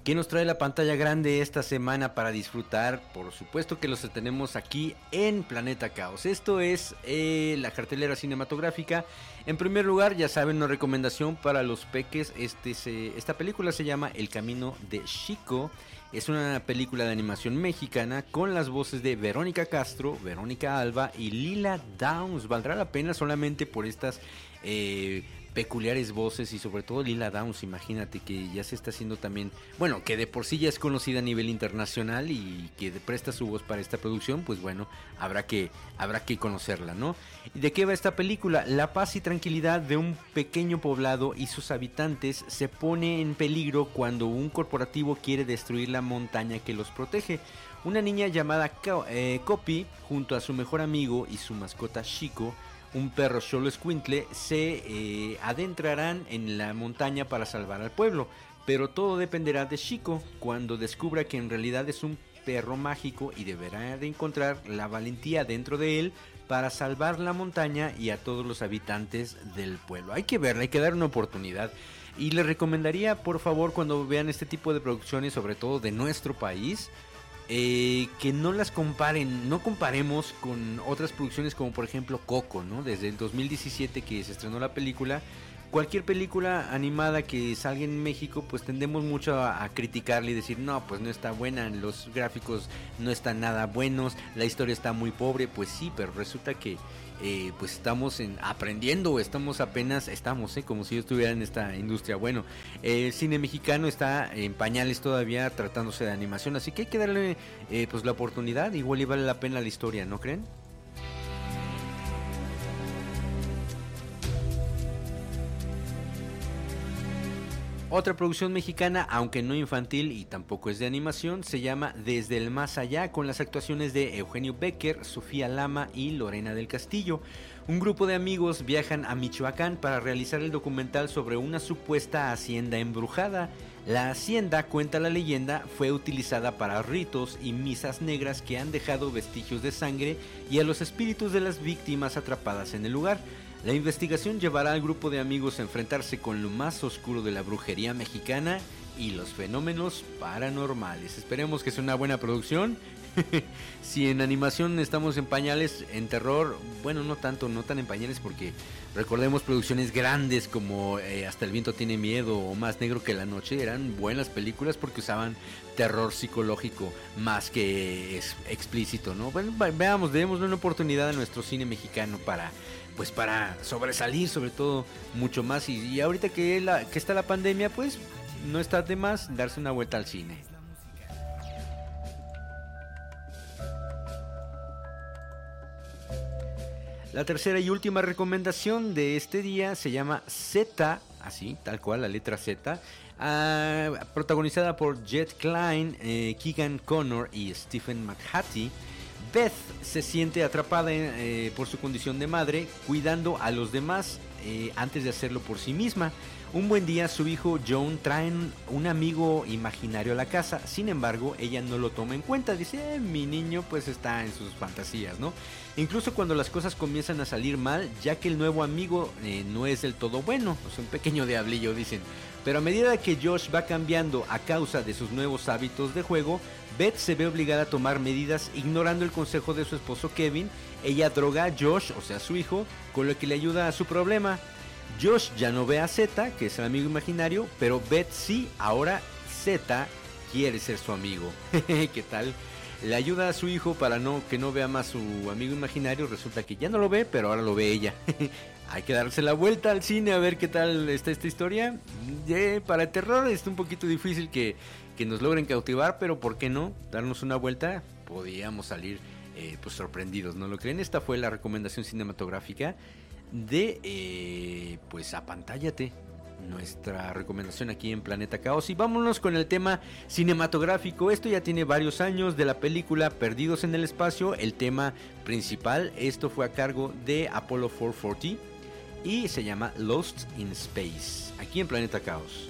¿Qué nos trae la pantalla grande esta semana para disfrutar? Por supuesto que los tenemos aquí en Planeta Caos. Esto es eh, la cartelera cinematográfica. En primer lugar, ya saben, una recomendación para los peques. Este esta película se llama El Camino de Chico. Es una película de animación mexicana con las voces de Verónica Castro, Verónica Alba y Lila Downs. Valdrá la pena solamente por estas eh, peculiares voces y sobre todo Lila Downs, imagínate que ya se está haciendo también, bueno, que de por sí ya es conocida a nivel internacional y que presta su voz para esta producción, pues bueno, habrá que habrá que conocerla, ¿no? ¿Y de qué va esta película? La paz y tranquilidad de un pequeño poblado y sus habitantes se pone en peligro cuando un corporativo quiere destruir la montaña que los protege. Una niña llamada eh, Copy, junto a su mejor amigo y su mascota Chico, un perro solo escuintle, se eh, adentrarán en la montaña para salvar al pueblo. Pero todo dependerá de Chico cuando descubra que en realidad es un perro mágico y deberá de encontrar la valentía dentro de él para salvar la montaña y a todos los habitantes del pueblo. Hay que verla, hay que dar una oportunidad. Y les recomendaría, por favor, cuando vean este tipo de producciones, sobre todo de nuestro país, eh, que no las comparen, no comparemos con otras producciones como por ejemplo Coco, ¿no? Desde el 2017 que se estrenó la película, cualquier película animada que salga en México, pues tendemos mucho a, criticarle y decir, no, pues no está buena, los gráficos no están nada buenos, la historia está muy pobre, pues sí, pero resulta que eh, pues estamos en, aprendiendo, estamos apenas, estamos, eh, como si yo estuviera en esta industria. Bueno, el cine mexicano está en pañales todavía tratándose de animación, así que hay que darle eh, pues la oportunidad, igual y vale la pena la historia, ¿no creen? Otra producción mexicana, aunque no infantil y tampoco es de animación, se llama Desde el Más Allá, con las actuaciones de Eugenio Becker, Sofía Lama y Lorena del Castillo. Un grupo de amigos viajan a Michoacán para realizar el documental sobre una supuesta hacienda embrujada. La hacienda, cuenta la leyenda, fue utilizada para ritos y misas negras que han dejado vestigios de sangre y a los espíritus de las víctimas atrapadas en el lugar. La investigación llevará al grupo de amigos a enfrentarse con lo más oscuro de la brujería mexicana y los fenómenos paranormales. Esperemos que sea una buena producción. *laughs* si en animación estamos en pañales, en terror, bueno, no tanto, no tan en pañales porque recordemos producciones grandes como eh, Hasta el viento tiene miedo o Más negro que la noche, eran buenas películas porque usaban terror psicológico más que explícito, ¿no? Bueno, veamos, demos una oportunidad a nuestro cine mexicano para pues para sobresalir sobre todo mucho más y, ahorita que, la, está la pandemia pues no está de más darse una vuelta al cine. La tercera y última recomendación de este día se llama Z, así, tal cual, la letra Z, ah, protagonizada por Jet Klein, eh, Keegan Connor y Stephen McHattie Beth se siente atrapada eh, por su condición de madre, cuidando a los demás eh, antes de hacerlo por sí misma. Un buen día su hijo John trae un amigo imaginario a la casa, sin embargo ella no lo toma en cuenta, dice, eh, mi niño pues está en sus fantasías, ¿no? Incluso cuando las cosas comienzan a salir mal, ya que el nuevo amigo no es del todo bueno, es un pequeño diablillo, dicen. Pero a medida que Josh va cambiando a causa de sus nuevos hábitos de juego, Beth se ve obligada a tomar medidas ignorando el consejo de su esposo Kevin. Ella droga a Josh, o sea, su hijo, con lo que le ayuda a su problema. Josh ya no ve a Z, que es el amigo imaginario, pero Beth sí, ahora Z quiere ser su amigo. *laughs* ¿Qué tal? Le ayuda a su hijo para no que no vea más su amigo imaginario. Resulta que ya no lo ve, pero ahora lo ve ella. *laughs* Hay que darse la vuelta al cine a ver qué tal está esta historia. para el terror es un poquito difícil que, nos logren cautivar, pero ¿por qué no? Darnos una vuelta, podíamos salir eh, pues sorprendidos, ¿no lo creen? Esta fue la recomendación cinematográfica de eh, pues apantállate nuestra recomendación aquí en Planeta Caos. Y vámonos con el tema cinematográfico. Esto ya tiene varios años de la película Perdidos en el Espacio. El tema principal, esto fue a cargo de Apollo 440 y se llama Lost in Space, aquí en Planeta Caos.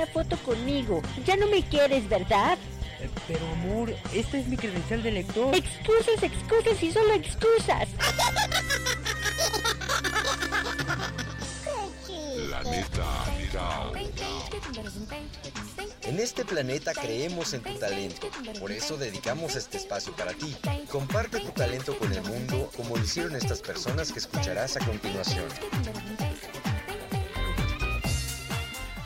Una foto conmigo? Ya no me quieres, ¿verdad? Pero amor, esta es mi credencial de lector. Excusas, excusas y solo excusas. En este planeta creemos en tu talento, por eso dedicamos este espacio para ti. Comparte tu talento con el mundo como lo hicieron estas personas que escucharás a continuación.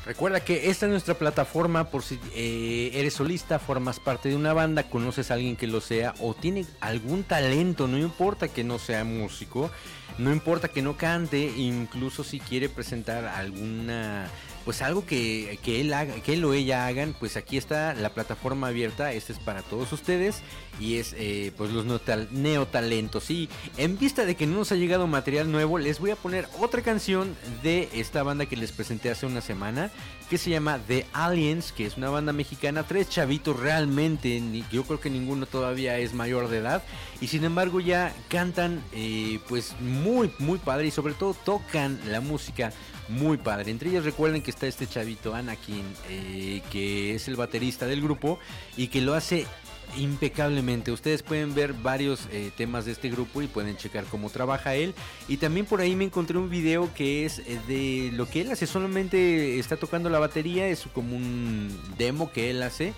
Recuerda que esta es nuestra plataforma por si eh, eres solista, formas parte de una banda, conoces a alguien que lo sea o tiene algún talento, no importa que no sea músico, no importa que no cante, incluso si quiere presentar alguna pues algo que, que él haga, que él o ella hagan, pues aquí está la plataforma abierta, este es para todos ustedes y es eh, pues los neotal- neotalentos. Y en vista de que no nos ha llegado material nuevo, les voy a poner otra canción de esta banda que les presenté hace una semana, que se llama The Aliens, que es una banda mexicana, tres chavitos realmente, yo creo que ninguno todavía es mayor de edad, y sin embargo ya cantan eh, pues muy, muy padre y sobre todo tocan la música muy padre. Entre ellos recuerden que está este chavito Anakin, eh, que es el baterista del grupo y que lo hace impecablemente. Ustedes pueden ver varios eh, temas de este grupo y pueden checar cómo trabaja él. Y también por ahí me encontré un video que es eh, de lo que él hace. Solamente está tocando la batería, es como un demo que él hace.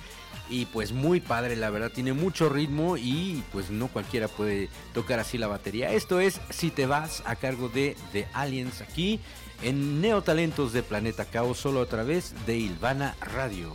Y pues muy padre, la verdad, tiene mucho ritmo y pues no cualquiera puede tocar así la batería. Esto es Si te vas a cargo de The Aliens aquí en Neotalentos de Planeta Caos, solo a través de Ilvana Radio.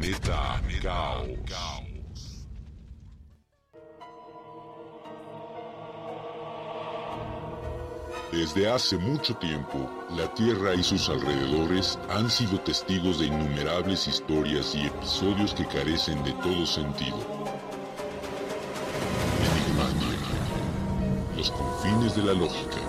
La neta Caos. Desde hace mucho tiempo, la Tierra y sus alrededores han sido testigos de innumerables historias y episodios que carecen de todo sentido. Los confines de la lógica.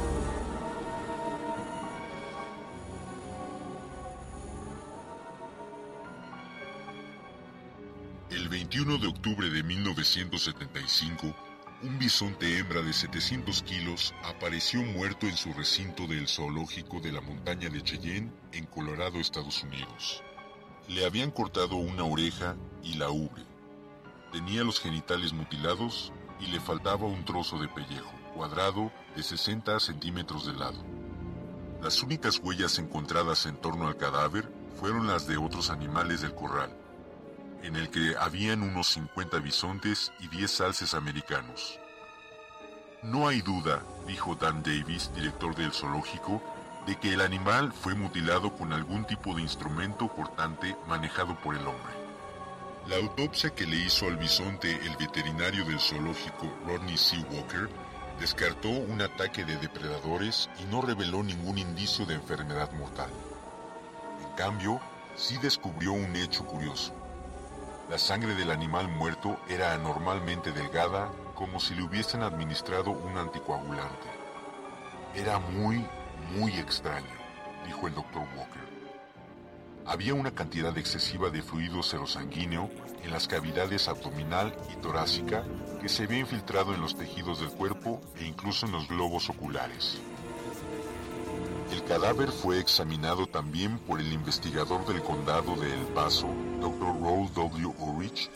Octubre de 1975, un bisonte hembra de 700 kilos apareció muerto en su recinto del zoológico de la montaña de Cheyenne, en Colorado, Estados Unidos. Le habían cortado una oreja y la ubre. Tenía los genitales mutilados y le faltaba un trozo de pellejo, cuadrado de 60 centímetros de lado. Las únicas huellas encontradas en torno al cadáver fueron las de otros animales del corral en el que habían unos 50 bisontes y 10 alces americanos. No hay duda, dijo Dan Davis, director del zoológico, de que el animal fue mutilado con algún tipo de instrumento cortante manejado por el hombre. La autopsia que le hizo al bisonte el veterinario del zoológico Rodney C. Walker descartó un ataque de depredadores y no reveló ningún indicio de enfermedad mortal. En cambio, sí descubrió un hecho curioso. La sangre del animal muerto era anormalmente delgada, como si le hubiesen administrado un anticoagulante. Era muy, muy extraño, dijo el doctor Walker. Había una cantidad excesiva de fluido serosanguíneo en las cavidades abdominal y torácica que se había infiltrado en los tejidos del cuerpo e incluso en los globos oculares. El cadáver fue examinado también por el investigador del condado de El Paso, Dr. Roll W. Ulrich,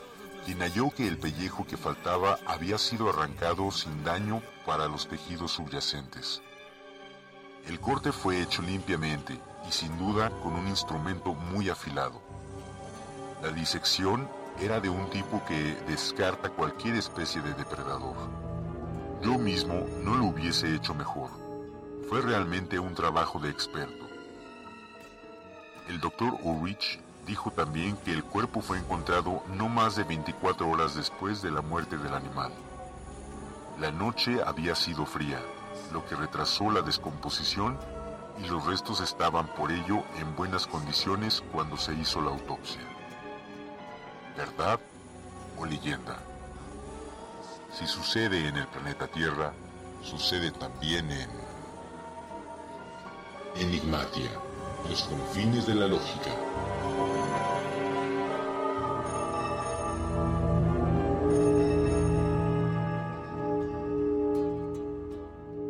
quien halló que el pellejo que faltaba había sido arrancado sin daño para los tejidos subyacentes. El corte fue hecho limpiamente y sin duda con un instrumento muy afilado. La disección era de un tipo que descarta cualquier especie de depredador. Yo mismo no lo hubiese hecho mejor. Fue realmente un trabajo de experto. El doctor Ulrich dijo también que el cuerpo fue encontrado no más de 24 horas después de la muerte del animal. La noche había sido fría, lo que retrasó la descomposición y los restos estaban por ello en buenas condiciones cuando se hizo la autopsia. ¿Verdad o leyenda? Si sucede en el planeta Tierra, sucede también en Enigmatia, los confines de la lógica.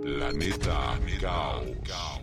Planeta Caos.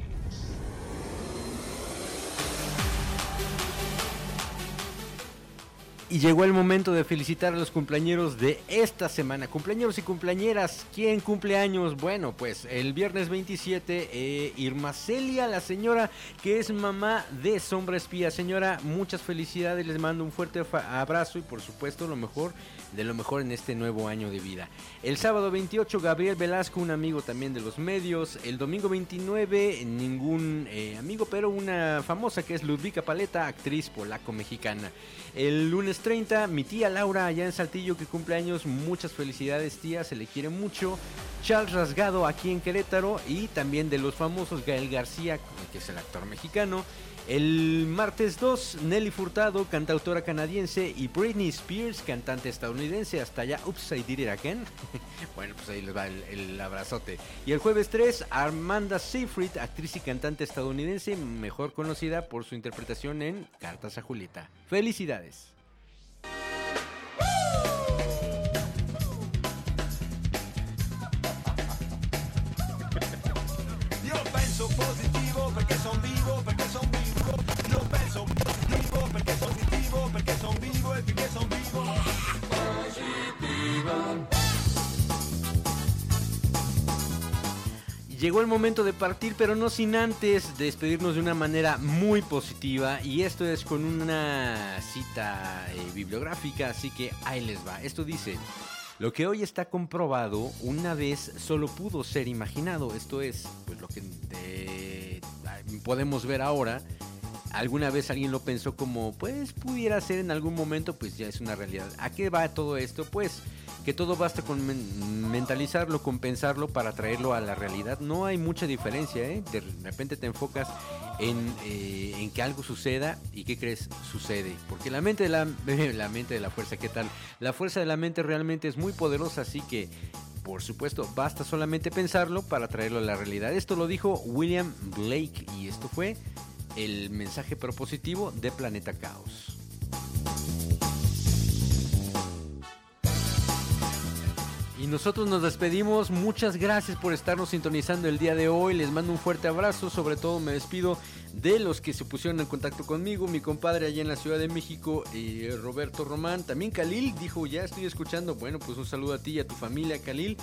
Y llegó el momento de felicitar a los cumpleañeros de esta semana. Cumpleañeros y cumpleañeras, ¿quién cumple años? Bueno, pues el viernes 27, eh, Irma Celia, la señora que es mamá de Sombra Espía. Señora, muchas felicidades, les mando un fuerte abrazo y por supuesto lo mejor de lo mejor en este nuevo año de vida. El sábado 28, Gabriel Velasco, un amigo también de los medios. El domingo 29, ningún eh, amigo, pero una famosa que es Ludvika Paleta, actriz polaco-mexicana. El lunes 30, mi tía Laura allá en Saltillo que cumple años. Muchas felicidades, tía, se le quiere mucho. Charles Rasgado aquí en Querétaro y también de los famosos Gael García, que es el actor mexicano. El martes 2, Nelly Furtado, cantautora canadiense, y Britney Spears, cantante estadounidense. Hasta allá, ups, I again. *laughs* bueno, pues ahí les va el, el abrazote. Y el jueves 3, Armanda Seyfried, actriz y cantante estadounidense, mejor conocida por su interpretación en Cartas a Julieta. Felicidades. Perché positivo, perché son vivo e son vivo. Llegó el momento de partir, pero no sin antes despedirnos de una manera muy positiva. Y esto es con una cita eh, bibliográfica, así que ahí les va. Esto dice, lo que hoy está comprobado una vez solo pudo ser imaginado. Esto es, pues lo que eh, podemos ver ahora. Alguna vez alguien lo pensó como, pues pudiera ser en algún momento, pues ya es una realidad. ¿A qué va todo esto? Pues que todo basta con men- mentalizarlo, con pensarlo para traerlo a la realidad. No hay mucha diferencia, ¿eh? De repente te enfocas en, eh, en que algo suceda y ¿qué crees? Sucede. Porque la mente de la, *laughs* la mente de la fuerza, ¿qué tal? La fuerza de la mente realmente es muy poderosa, así que por supuesto, basta solamente pensarlo para traerlo a la realidad. Esto lo dijo William Blake y esto fue el mensaje propositivo de Planeta Caos. Y nosotros nos despedimos. Muchas gracias por estarnos sintonizando el día de hoy. Les mando un fuerte abrazo. Sobre todo me despido de los que se pusieron en contacto conmigo. Mi compadre allá en la Ciudad de México, eh, Roberto Román. También Khalil dijo, ya estoy escuchando. Bueno, pues un saludo a ti y a tu familia, Khalil.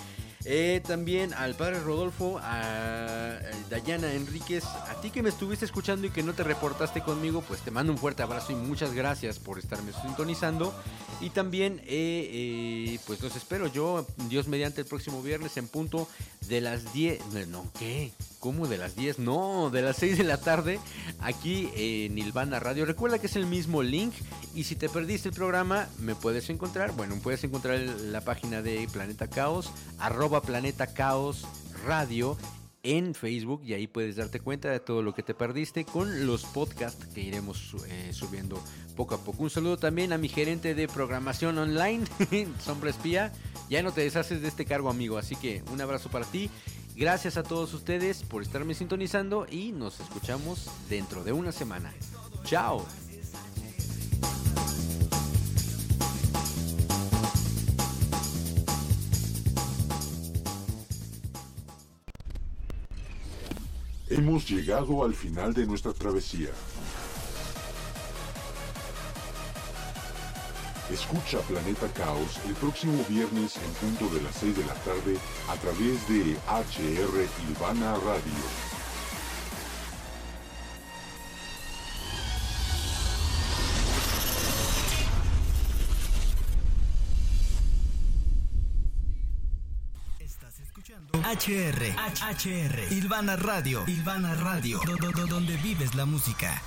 Eh, también al padre Rodolfo, a Dayana Enríquez, a ti que me estuviste escuchando y que no te reportaste conmigo, pues te mando un fuerte abrazo y muchas gracias por estarme sintonizando. Y también, eh, eh, pues los espero yo, Dios mediante el próximo viernes en punto de las 10. No, ¿qué? ¿Cómo de las 10? No, de las 6 de la tarde aquí en Nilvana Radio. Recuerda que es el mismo link y si te perdiste el programa me puedes encontrar, bueno, puedes encontrar la página de Planeta Caos, Planeta Caos Radio en Facebook y ahí puedes darte cuenta de todo lo que te perdiste con los podcasts que iremos eh, subiendo poco a poco. Un saludo también a mi gerente de programación online, *laughs* Sombra Espía. Ya no te deshaces de este cargo, amigo, así que un abrazo para ti. Gracias a todos ustedes por estarme sintonizando y nos escuchamos dentro de una semana. Chao. Hemos llegado al final de nuestra travesía. Escucha Planeta Caos el próximo viernes en punto de las 6 de la tarde a través de HR Ilvana Radio. HR, HR, Ilvana Radio, Ilvana Radio, do, do, do, donde vives la música.